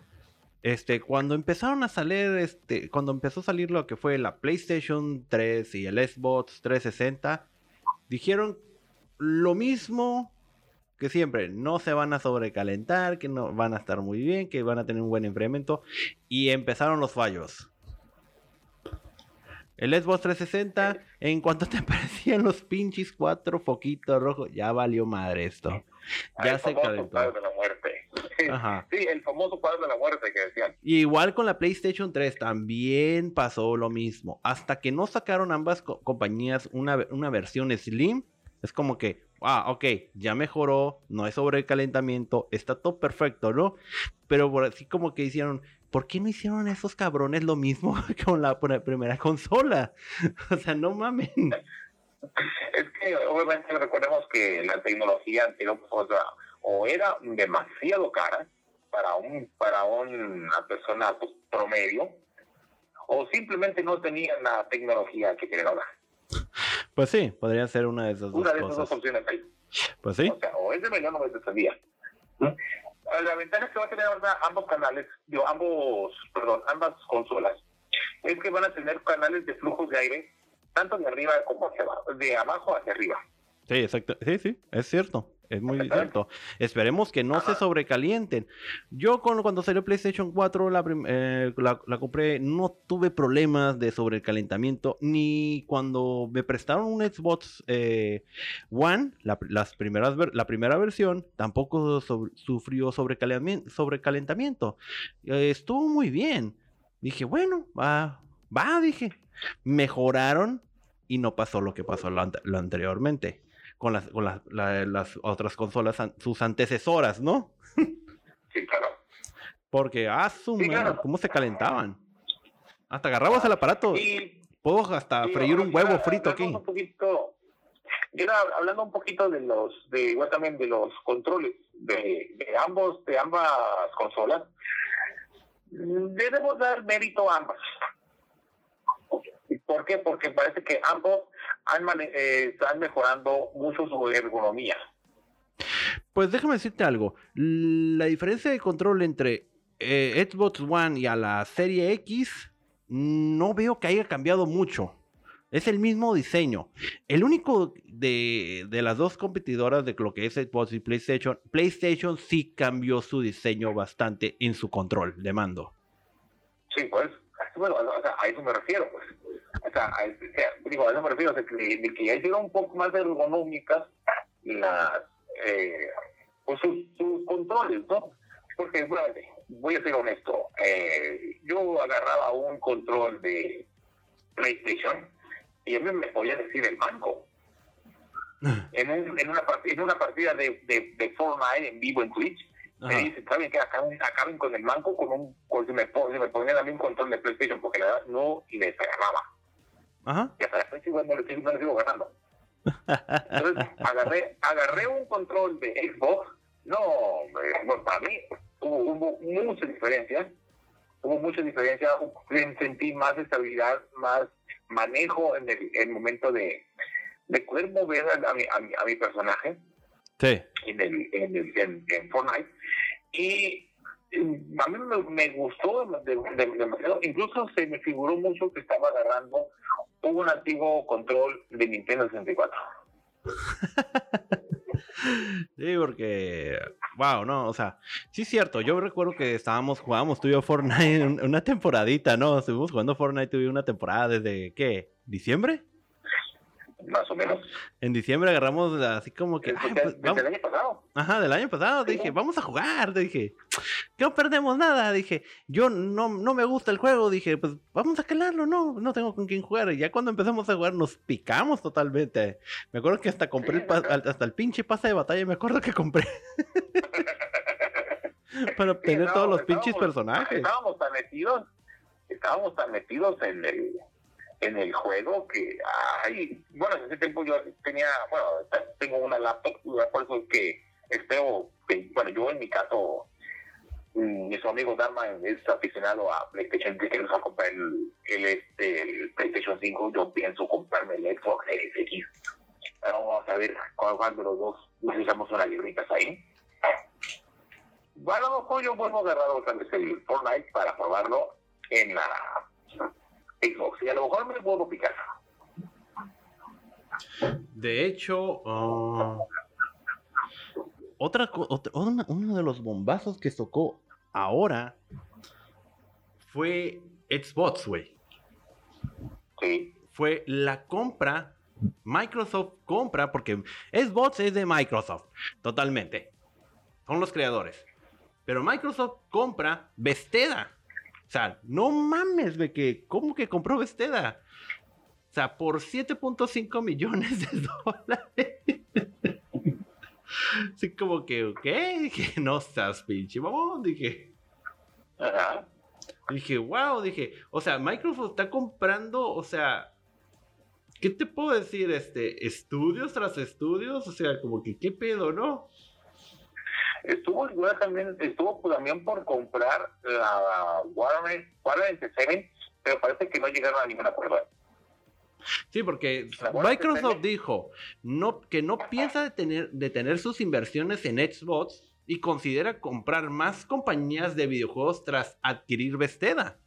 Este, cuando empezaron a salir, este, cuando empezó a salir lo que fue la PlayStation 3 y el Xbox 360, dijeron lo mismo que siempre, no se van a sobrecalentar, que no van a estar muy bien, que van a tener un buen enfriamiento, y empezaron los fallos. El Xbox 360, en cuanto te aparecían los pinches cuatro foquitos rojos, ya valió madre esto. Ya el se famoso calentó. cuadro de la muerte. Ajá. Sí, el famoso cuadro de la muerte que decían. Y igual con la PlayStation 3 también pasó lo mismo. Hasta que no sacaron ambas co- compañías una, una versión Slim, es como que, ah, ok, ya mejoró, no hay sobrecalentamiento, está todo perfecto, ¿no? Pero por así como que hicieron, ¿por qué no hicieron esos cabrones lo mismo con la pr- primera consola? o sea, no mamen. Es que obviamente recordemos que la tecnología anterior pues, o era demasiado cara para un para una persona pues, promedio o simplemente no tenían la tecnología que tienen ahora. Pues sí, podría ser una de esas dos Una de esas dos opciones hay. Pues sí. O sea, o es de mañana o es de día. ¿Mm? La ventaja que va a tener ahora ambos canales, digo, ambos, perdón, ambas consolas, es que van a tener canales de flujos de aire, tanto de arriba como hacia abajo, de abajo hacia arriba. Sí, exacto. Sí, sí, es cierto. Es muy cierto. Esperemos que no se sobrecalienten. Yo con, cuando salió PlayStation 4, la, prim- eh, la, la compré, no tuve problemas de sobrecalentamiento, ni cuando me prestaron un Xbox eh, One, la, las primeras la primera versión, tampoco sobre- sufrió sobrecalentamiento. sobrecalentamiento. Eh, estuvo muy bien. Dije, bueno, va, va, dije. Mejoraron y no pasó lo que pasó lo anteriormente con las, con las, la- las otras consolas, sus antecesoras, ¿no? Sí, claro. Porque, ah, su Sí, claro. ¿cómo se calentaban? Hasta agarrabas el aparato. Y Puedo hasta Sí, freír un huevo frito aquí. hablando Un poquito, yo era hablando un poquito de los, de igual también de los controles de, de ambos, de ambas consolas. Debemos dar mérito a ambas. ¿Por qué? Porque parece que ambos han eh, están mejorando mucho su ergonomía. Pues déjame decirte algo. La diferencia de control entre eh, Xbox One y a la serie X, no veo que haya cambiado mucho. Es el mismo diseño. El único de, de las dos competidoras de lo que es Xbox y PlayStation, PlayStation sí cambió su diseño bastante en su control de mando. Sí, pues, bueno, a eso me refiero, pues. O sea, a, eso- o sea, digo, a eso me refiero, de que, de que ya hicieron un poco más ergonómicas las, eh, pues sus, sus controles, ¿no? Porque, bueno, voy a ser honesto, eh, yo agarraba un control de PlayStation y a mí me podía decir el mango. En, un- en, una, part- en una partida de, de, de Fortnite en vivo en Twitch, me dicen, ¿saben qué? Acaben, acaben con el manco con un, con, si me, si me ponían a mí un control de PlayStation, porque la verdad no les agarraba. Ajá. Y hasta la fecha igual no le sigo, no le sigo ganando. Entonces, agarré, agarré un control de Xbox. No, bueno, para mí hubo, hubo mucha diferencia. Hubo mucha diferencia. Sentí más estabilidad, más manejo en el, el momento de, de poder mover a, mi, a, mi, a mi personaje Sí. en, el, en, el, en, en Fortnite. Y mm, a mí me, me gustó de- de- demasiado. Incluso se me figuró mucho que estaba agarrando un antiguo control de Nintendo 64. Sí, porque, wow, no, o sea, sí es cierto, yo recuerdo que estábamos, jugábamos tú y yo Fortnite un- una temporadita, ¿no? Estuvimos jugando Fortnite yo una temporada desde, ¿qué? ¿Diciembre? Más o menos. En diciembre agarramos así como que, Desde, "Ay, pues, desde vamos- el año pasado. Ajá, del año pasado, Sí, dije, ¿no? vamos a jugar, dije, que no perdemos nada, dije, yo no, no me gusta el juego, dije, pues vamos a calarlo, no, no tengo con quién jugar, y ya cuando empezamos a jugar nos picamos totalmente, me acuerdo que hasta compré el, hasta el pinche pase de batalla, me acuerdo que compré, para obtener Sí, todos los pinches personajes. Estábamos tan metidos, estábamos tan metidos en el en el juego que ay, bueno en ese tiempo yo tenía bueno tengo una laptop por eso es que espero que bueno yo en mi caso mm, mi su amigo Dharma es aficionado a PlayStation que nos comprar el, el, este, el PlayStation 5 yo pienso comprarme el Xbox Series vamos a ver cuál, de los dos nos echamos unas libritas ahí. Bueno, mejor yo vuelvo a agarrar otra vez el Fortnite para probarlo en la Xbox. Y a lo mejor me a picar. De hecho, ah, otra, una- uno de los bombazos que tocó ahora fue Xbox, güey. Sí. Fue la compra. Microsoft compra, porque Xbox es de Microsoft, totalmente. Son los creadores. Pero Microsoft compra Bethesda. O sea, no mames, de que, ¿cómo que compró Bethesda? O sea, por 7.5 millones de dólares. Así como que, ok, dije, no estás pinche mamón, dije. Ajá. Dije, wow, dije, o sea, Microsoft está comprando, o sea, ¿qué te puedo decir? Este, estudios tras estudios, o sea, como que, ¿qué pedo, no? Estuvo igual también, estuvo también por comprar la Warner, Warner 7, pero parece que no llegaron a ningún acuerdo. Sí, porque Microsoft dijo no, que no piensa detener, detener sus inversiones en Xbox y considera comprar más compañías de videojuegos tras adquirir Bethesda.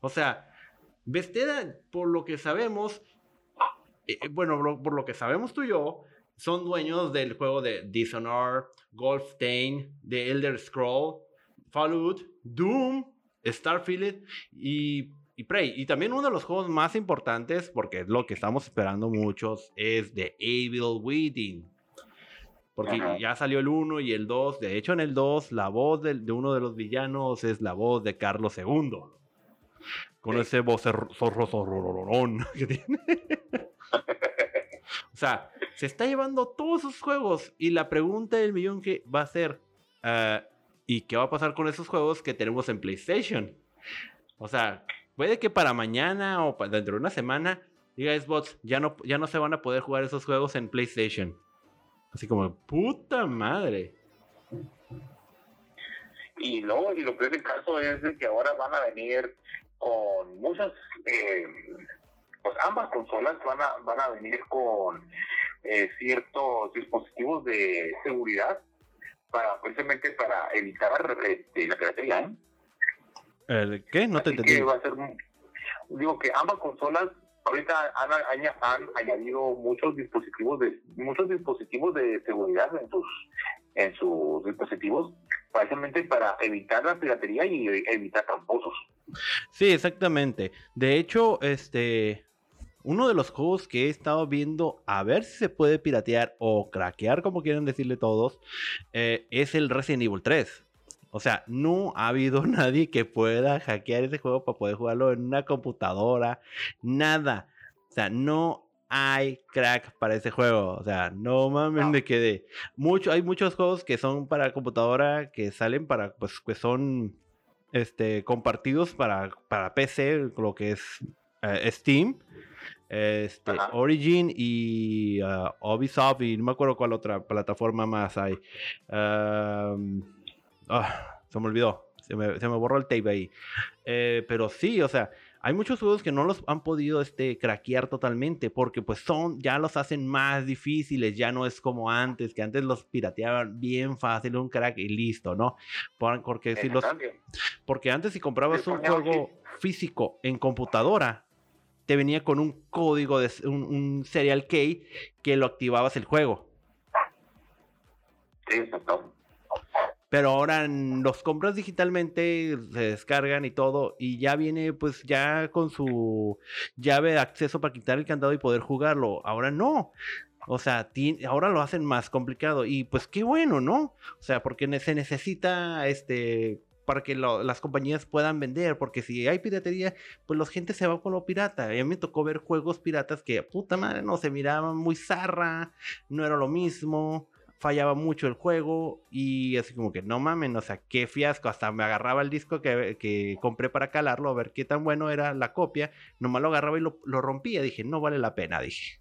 O sea, Bethesda, por lo que sabemos, eh, eh, bueno, por lo que sabemos tú y yo, son dueños del juego de Dishonored, Golfstein, The Elder Scroll, Fallout, Doom, Starfield y, y Prey. Y también uno de los juegos más importantes, porque es lo que estamos esperando muchos, es The Evil Within. Porque Ajá. ya salió el 1 y el 2. De hecho, en el 2, la voz de, uno de los villanos es la voz de Carlos II. Con Sí. ese voz zorro zorrororón que tiene. o sea, se está llevando todos sus juegos. Y la pregunta del millón que va a ser: ah, ¿y qué va a pasar con esos juegos que tenemos en PlayStation? O sea, puede que para mañana o pa- dentro de una semana diga Xbox, ya no, ya no se van a poder jugar esos juegos en PlayStation. Así como, puta madre. Y no, y lo peor del caso es que ahora van a venir con muchas, eh, pues ambas consolas van a, van a venir con eh, ciertos dispositivos de seguridad para precisamente para evitar este, la piratería. ¿eh? ¿El ¿Qué? No te Así entendí. que va a ser un- digo que ambas consolas ahorita han, aña- han añadido muchos dispositivos de muchos dispositivos de seguridad en sus en sus dispositivos precisamente para evitar la piratería y evitar tramposos. Sí, exactamente. De hecho, este. Uno de los juegos que he estado viendo a ver si se puede piratear o craquear, como quieran decirle todos, eh, es el Resident Evil 3. O sea, no ha habido nadie que pueda hackear ese juego para poder jugarlo en una computadora. Nada. O sea, no hay crack para ese juego. O sea, no mames, No. me quedé. Mucho, hay muchos juegos que son para computadora que salen para, pues, que son este, compartidos para, para PC, lo que es eh, Steam, este, Ajá. Origin y ah, Ubisoft y no me acuerdo cuál otra plataforma más hay. Am, ah, se me olvidó, se me, se me borró el tape ahí. Eh, pero sí, o sea, hay muchos juegos que no los han podido este, craquear totalmente porque pues son, ya los hacen más difíciles, ya no es como antes, que antes los pirateaban bien fácil, un crack y listo, ¿no? Por- Porque si los, porque antes si comprabas un juego físico en computadora, te venía con un código de un, un serial key que lo activabas el juego. Sí, exacto. Pero ahora los compras digitalmente, se descargan y todo, y ya viene pues ya con su llave de acceso para quitar el candado y poder jugarlo. Ahora no. O sea, ahora lo hacen más complicado. Y pues qué bueno, ¿no? O sea, porque se necesita este para que las compañías puedan vender, porque si hay piratería, pues la gente se va con lo pirata. A mí me tocó ver juegos piratas que, puta madre, no, se miraban muy zarra, no era lo mismo, fallaba mucho el juego y así como que no mamen, o sea, qué fiasco, hasta me agarraba el disco que, que compré para calarlo, a ver qué tan bueno era la copia, nomás lo agarraba y lo, rompía, dije, no vale la pena, dije.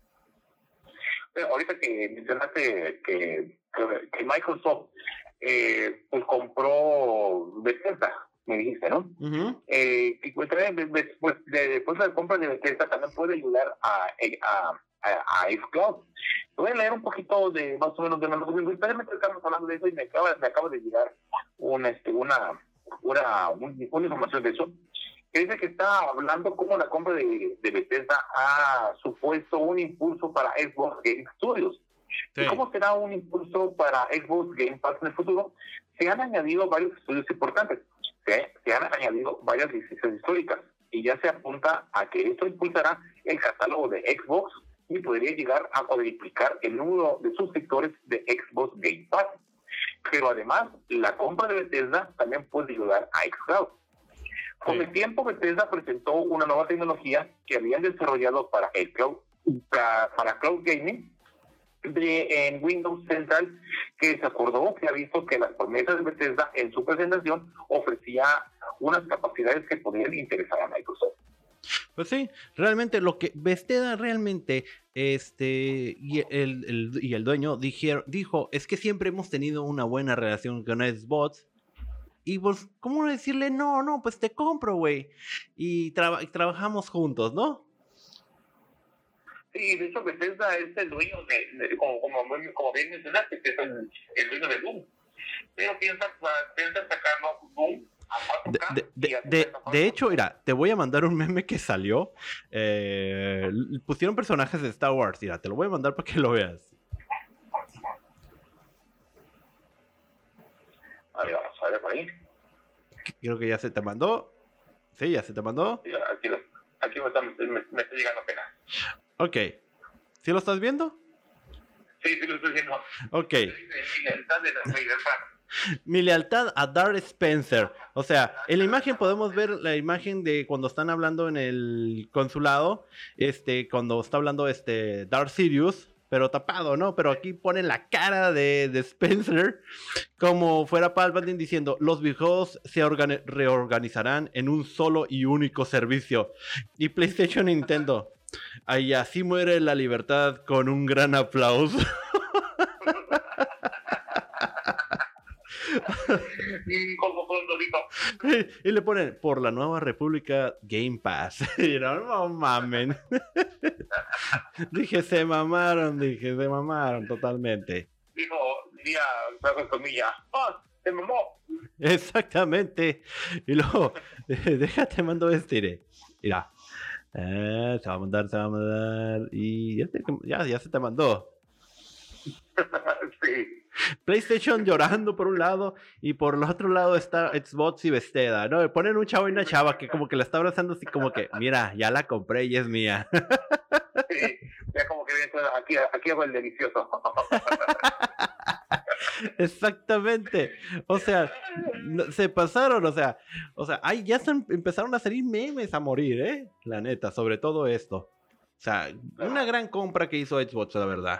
Pero ahorita que mencionaste que, que, que Microsoft eh, pues compró Bethesda, me dijiste, ¿no? Ujú. eh, que pues, también de- después de, después de la compra de Bethesda también puede ayudar a, a, a, a Xcloud. Voy a leer un poquito de más o menos de los Precisamente estamos hablando de eso y me acaba, me acaba de llegar una, este, una, una, un- una información de eso. Que dice que está hablando cómo la compra de, de Bethesda ha supuesto un impulso para Xbox Game Studios. ¿Y cómo será un impulso para Xbox Game Pass en el futuro? Se han añadido varios estudios importantes, se, se han añadido varias licencias históricas y ya se apunta a que esto impulsará el catálogo de Xbox y podría llegar a cuadriplicar el número de suscriptores de Xbox Game Pass. Pero además, la compra de Bethesda también puede ayudar a Xcloud. Con Sí. el tiempo, Bethesda presentó una nueva tecnología que habían desarrollado para el cloud, para, para cloud gaming de, en Windows Central, que se acordó que ha visto que las promesas de Bethesda en su presentación ofrecía unas capacidades que podrían interesar a Microsoft. Pues sí, realmente lo que Bethesda realmente, este, y el, y el dueño dijeron, dijo, es que siempre hemos tenido una buena relación con Xbox. Y pues, ¿cómo decirle, no, no, pues te compro, güey? Y, traba- y trabajamos juntos, ¿no? Sí, de hecho Bethesda es el dueño de, de- como, como, como bien mencionaste, que es el, el dueño de Doom. Pero piensa, piensa sacarlo Doom a De, 4K. de- de- de- hecho, mira, te voy a mandar un meme que salió. eh, pusieron personajes de Star Wars, mira, te lo voy a mandar para que lo veas. A ver, vamos a ver por ahí. Creo que ya se te mandó. Sí, ya se te mandó. Sí, Aquí, me, está, me, me está llegando apenas. Ok. ¿Sí lo estás viendo? Sí, sí lo estoy viendo. Ok. Mi lealtad a Darth Spencer. O sea, en la imagen podemos ver la imagen de cuando están hablando en el consulado. Este, cuando está hablando este Darth Sirius. Pero tapado, ¿no? Pero aquí ponen la cara de, de Spencer. Como fuera Palpatine diciendo: Los viejos se organi- reorganizarán en un solo y único servicio. Y PlayStation Nintendo. Ahí así muere la libertad con un gran aplauso. Y le ponen por la nueva República Game Pass. Y no, no mamen. dije, se mamaron, dije, se mamaron totalmente. Dijo, diría, comillas, ¡ah! ¡Se mamó! Exactamente. Y luego, déjate mando este. iré. Mira, Eh, se va a mandar, se va a mandar. Y ya, te- ya, ya se te mandó. sí. PlayStation llorando por un lado y por el otro lado está Xbox y Bethesda, ¿no? Ponen un chavo y una chava que como que la está abrazando así como que, mira, ya la compré y es mía. sí. Ya como que aquí, aquí hago el delicioso. Exactamente. O sea, se pasaron, o sea, o sea, ay, ya empezaron a salir memes a morir, ¿eh? La neta, sobre todo esto. O sea, una gran compra que hizo Xbox, la verdad.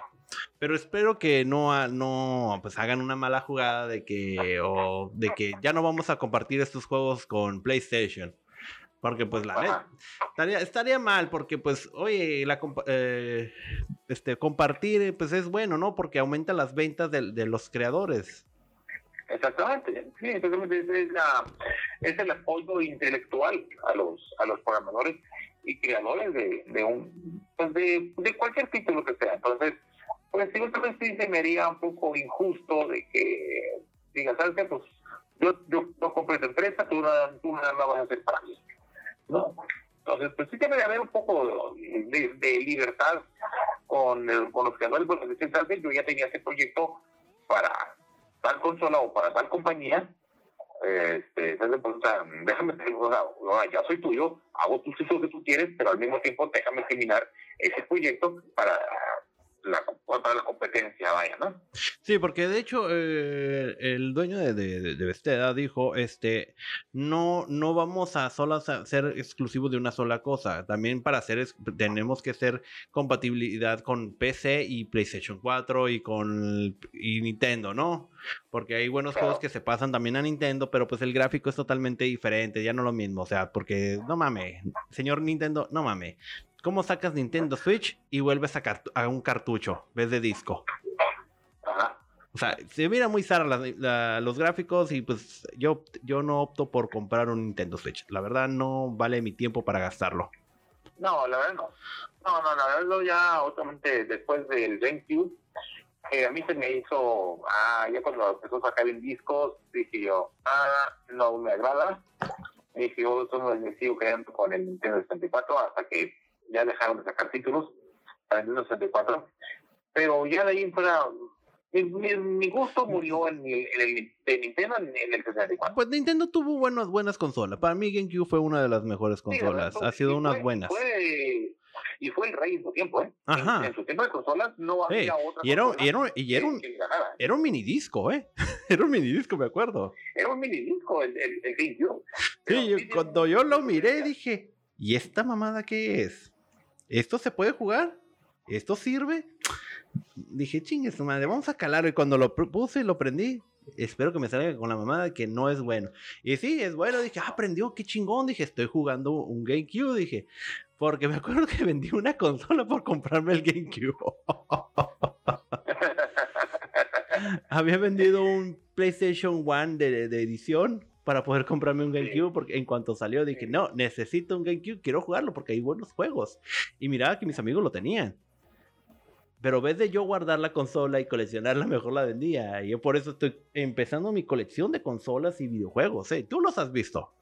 Pero espero que no, no pues hagan una mala jugada de que o de que ya no vamos a compartir estos juegos con PlayStation. Porque pues la neta, estaría, estaría mal porque pues, oye, la eh, este, compartir pues es bueno, ¿no? Porque aumenta las ventas de, de los creadores. Exactamente, sí, exactamente. Es, es la, es el apoyo intelectual a los, a los programadores y creadores de, de un pues de, de cualquier título que sea. Entonces, pues sí, también sí se me haría un poco injusto de que digas, ¿sabes qué? Pues yo, yo, yo compré esta empresa, tú tú no la vas a hacer para mí. ¿No? Entonces, pues sí debe de haber un poco de, libertad con, el- con los creadores, porque ¿sabes qué? yo ya tenía ese proyecto para tal consola o para tal compañía, este, pues, o sea, déjame, o sea, ya soy tuyo, hago tú lo que tú quieres, pero al mismo tiempo déjame terminar ese proyecto para la, para la competencia, vaya, ¿no? Sí, porque de hecho eh, el dueño de, de, de Bethesda dijo, este, no, no vamos a solo sa- ser exclusivos de una sola cosa. También para hacer es- tenemos que ser compatibilidad con PC y PlayStation 4 y con y Nintendo, ¿no? Porque hay buenos juegos que se pasan también a Nintendo, pero pues el gráfico es totalmente diferente, ya no lo mismo. O sea, porque no mames, señor Nintendo, no mames. ¿Cómo sacas Nintendo Switch y vuelves a, un cartucho, en vez de disco? Ajá. O sea, se mira muy Sara los gráficos y pues yo, yo no opto por comprar un Nintendo Switch. La verdad no vale mi tiempo para gastarlo. No, la verdad no. No, no, la verdad ya obviamente después del GameCube, eh, a mí se me hizo, ah, ya cuando empezó a sacar en discos, dije yo, ah, no me agrada. Dije yo, esto no me sigo quedando con el Nintendo 64 hasta que ya dejaron de sacar títulos para el Nintendo 64. Pero ya de ahí fuera, mi, mi, mi gusto murió en el, en el de Nintendo en, el 64. Pues Nintendo tuvo buenas, buenas consolas. Para mí GameCube fue una de las mejores Sí, verdad, consolas. fue- Ha sido unas buenas. fue- y fue el rey en su tiempo, ¿eh? Ajá. En, en su tiempo de consolas no había Sí, otra y era, era- y era un, era un minidisco, ¿eh? Era un minidisco, me acuerdo. Era un mini disco el, el, el GameCube. Sí, yo- sí, cuando sí, yo lo sí, miré sí, dije, ¿y esta mamada qué es? ¿Esto se puede jugar? ¿Esto sirve? Dije, chingue su madre, vamos a calarlo. Y cuando lo puse y lo prendí, espero que me salga con la mamada que no es bueno. Y sí, es bueno. Dije, ah, prendió, qué chingón. Dije, estoy jugando un GameCube. Dije, porque me acuerdo que vendí una consola por comprarme el GameCube. Había vendido un PlayStation One de, de edición para poder comprarme un GameCube porque en cuanto salió dije, no, necesito un GameCube, quiero jugarlo porque hay buenos juegos. Y miraba que mis amigos lo tenían. Pero en vez de yo guardar la consola y coleccionarla, mejor la vendía. Y yo por eso estoy empezando mi colección de consolas y videojuegos. ¿eh? Tú los has visto.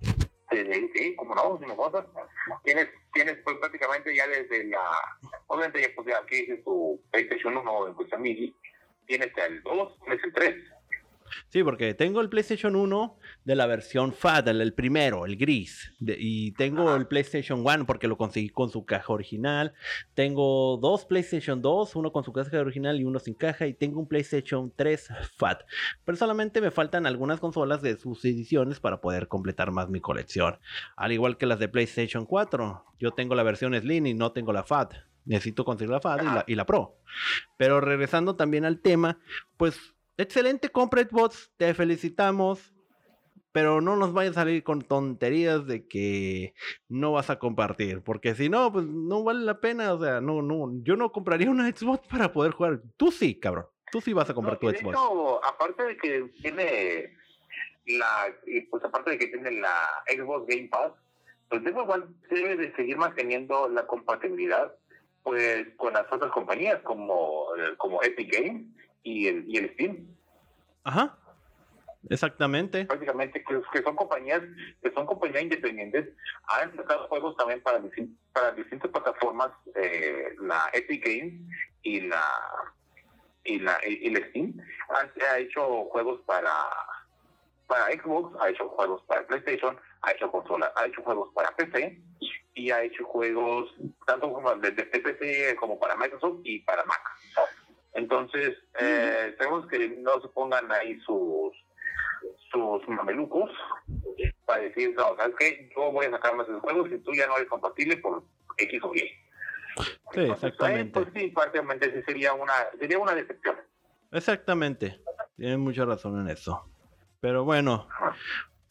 Sí, sí, como no, sin cosas. Tienes, tienes pues prácticamente ya desde la, obviamente ya pues ya aquí dices tu PlayStation 1 pues a mí, tienes el 2, tienes el 3. Sí, porque tengo el PlayStation 1 de la versión FAT, el, primero, el gris. de- y tengo Ajá. el PlayStation 1 porque lo conseguí con su caja original. Tengo dos PlayStation 2, uno con su caja original y uno sin caja. Y tengo un PlayStation 3 FAT. Pero solamente me faltan algunas consolas de sus ediciones para poder completar más mi colección. Al igual que las de PlayStation 4. Yo tengo la versión Slim y no tengo la FAT. Necesito conseguir la FAT y la, y la Pro. Pero regresando también al tema, pues excelente compra Xbox, te felicitamos. Pero no nos vayas a salir con tonterías de que no vas a compartir. Porque si no, pues no vale la pena. O sea, no, no. Yo no compraría una Xbox para poder jugar. Tú sí, cabrón. Tú sí vas a comprar No, tu Xbox. hecho, aparte de que tiene la, pues aparte de que tiene la Xbox Game Pass, pues Xbox One debe de seguir manteniendo la compatibilidad pues con las otras compañías como, como Epic Games y el, y el Steam. Ajá. Exactamente. prácticamente que, que son compañías que son compañías independientes han sacado juegos también para distin- para distintas plataformas eh, la Epic Games y la y la y, la Steam. Ha, ha hecho juegos para para Xbox ha hecho juegos para PlayStation ha hecho consola ha hecho juegos para PC y ha hecho juegos tanto como de, de PC como para Microsoft y para Mac. Entonces eh, tenemos que no se pongan ahí sus sus mamelucos para decir, no, ¿sabes qué? Yo voy a sacar más de juegos y tú ya no eres compatible por X o Y. Sí, Entonces, exactamente. pues sí, prácticamente sí sería una, sería una decepción. Exactamente. Tienen mucha razón en eso. Pero bueno,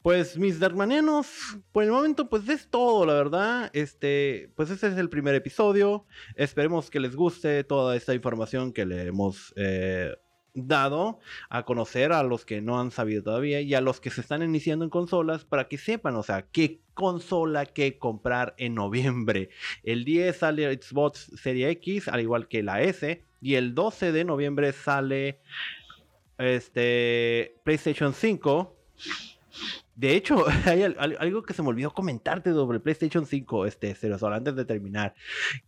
pues mis darmanianos, por el momento pues es todo, la verdad. Este, pues este es el primer episodio. Esperemos que les guste toda esta información que le hemos eh, dado a conocer a los que no han sabido todavía y a los que se están iniciando en consolas para que sepan, o sea, qué consola que comprar en noviembre. El 10 sale Xbox Serie X, al igual que la S, y el 12 de noviembre sale este PlayStation 5. De hecho, hay al- al- algo que se me olvidó comentarte sobre PlayStation 5, este, Cerosol, antes de terminar.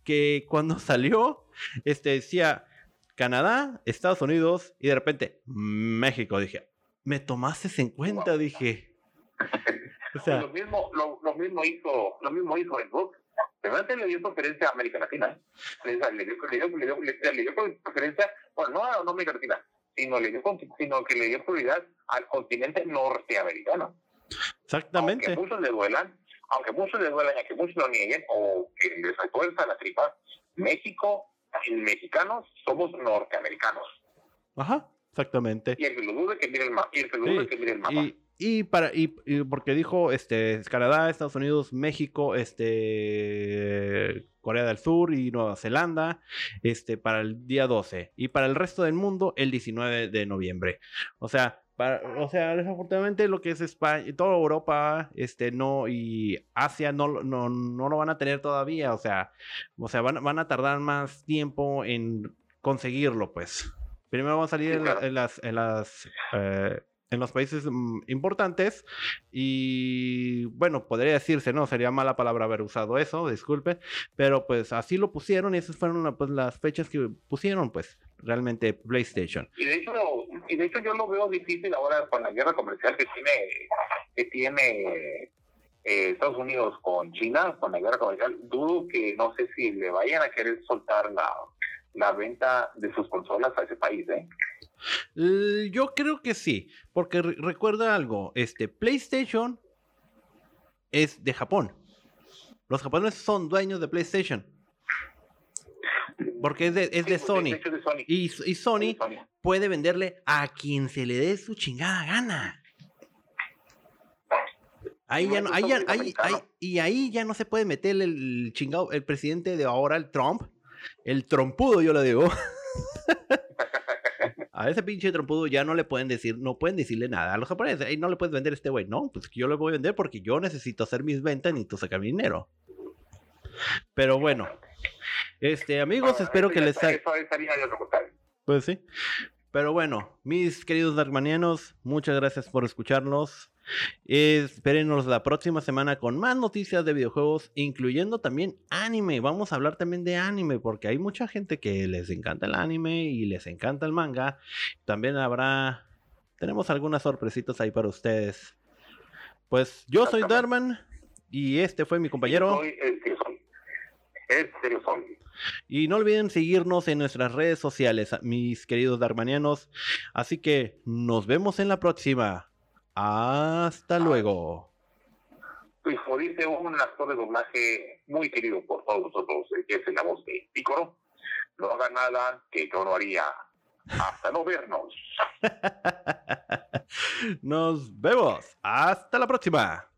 Que cuando salió, este, decía Canadá, Estados Unidos y de repente México. Dije, ¿me tomaste en cuenta? Wow. Dije. O sea, lo mismo, lo, lo mismo hizo, lo mismo hizo Xbox. Primero le dio preferencia a América Latina. Le, le dio, le dio, le dio, le- dio preferencia, bueno, no a no América Latina, sino, le dio, sino que le dio prioridad al continente norteamericano. exactamente. Aunque muchos le duelan, aunque muchos le duelan y aunque muchos lo nieguen o que les retuerza la tripa, México mexicanos somos norteamericanos. Ajá, exactamente. Y el que lo dude que mire el mapa. Y el que lo dude Sí, que mire el mapa. Y, y para y, y porque dijo este Canadá, Estados Unidos, México, este Corea del Sur y Nueva Zelanda, este para el día 12 y para el resto del mundo el 19 de noviembre. O sea, para, o sea, desafortunadamente lo que es España y toda Europa, este no y Asia no, lo- no, no lo van a tener todavía, o sea, o sea, van, van a tardar más tiempo en conseguirlo, pues. Primero van a salir en, la- claro. en las en las eh, en los países mm, importantes y bueno, podría decirse, no, sería mala palabra haber usado eso, disculpe, pero pues así lo pusieron y esas fueron pues, las fechas que pusieron, pues realmente PlayStation. Y de hecho, y de hecho yo lo veo difícil ahora con la guerra comercial que tiene, que tiene eh, Estados Unidos con China, con la guerra comercial. Dudo que no sé si le vayan a querer soltar la, la venta de sus consolas a ese país, ¿eh? Yo creo que sí, porque re- recuerda algo, este PlayStation es de Japón. Los japoneses son dueños de PlayStation. Porque es de, es de Sí, Sony. hecho, de Sony. Y, y Sony De Sony. puede venderle a quien se le dé su chingada gana. Ahí Y ya no, ahí ya- ahí- ahí- y ahí ya no se puede meter el chingado, el presidente de ahora, el Trump, el trompudo, yo le digo. A ese pinche trompudo ya no le pueden decir, no pueden decirle nada. A los japoneses, "Ey, no le puedes vender a este güey. No, pues yo le voy a vender porque yo necesito hacer mis ventas, necesito sacar mi dinero. Pero bueno, este amigos, Bueno, espero que les haya... Pues sí. Pero bueno, mis queridos darkmanianos, muchas gracias por escucharnos. Espérenos la próxima semana con más noticias de videojuegos, incluyendo también anime. Vamos a hablar también de anime, porque hay mucha gente que les encanta el anime y les encanta el manga. También habrá, tenemos algunas sorpresitas ahí para ustedes. Pues yo soy. Darman y este fue mi compañero. El. Y no olviden seguirnos en nuestras redes sociales, mis queridos darmanianos. Así que nos vemos en la próxima. Hasta luego. Y como dice un actor de doblaje muy querido por todos nosotros, que es la voz de Pícoro, no haga nada que yo no haría. Hasta no vernos. Nos vemos. Hasta la próxima.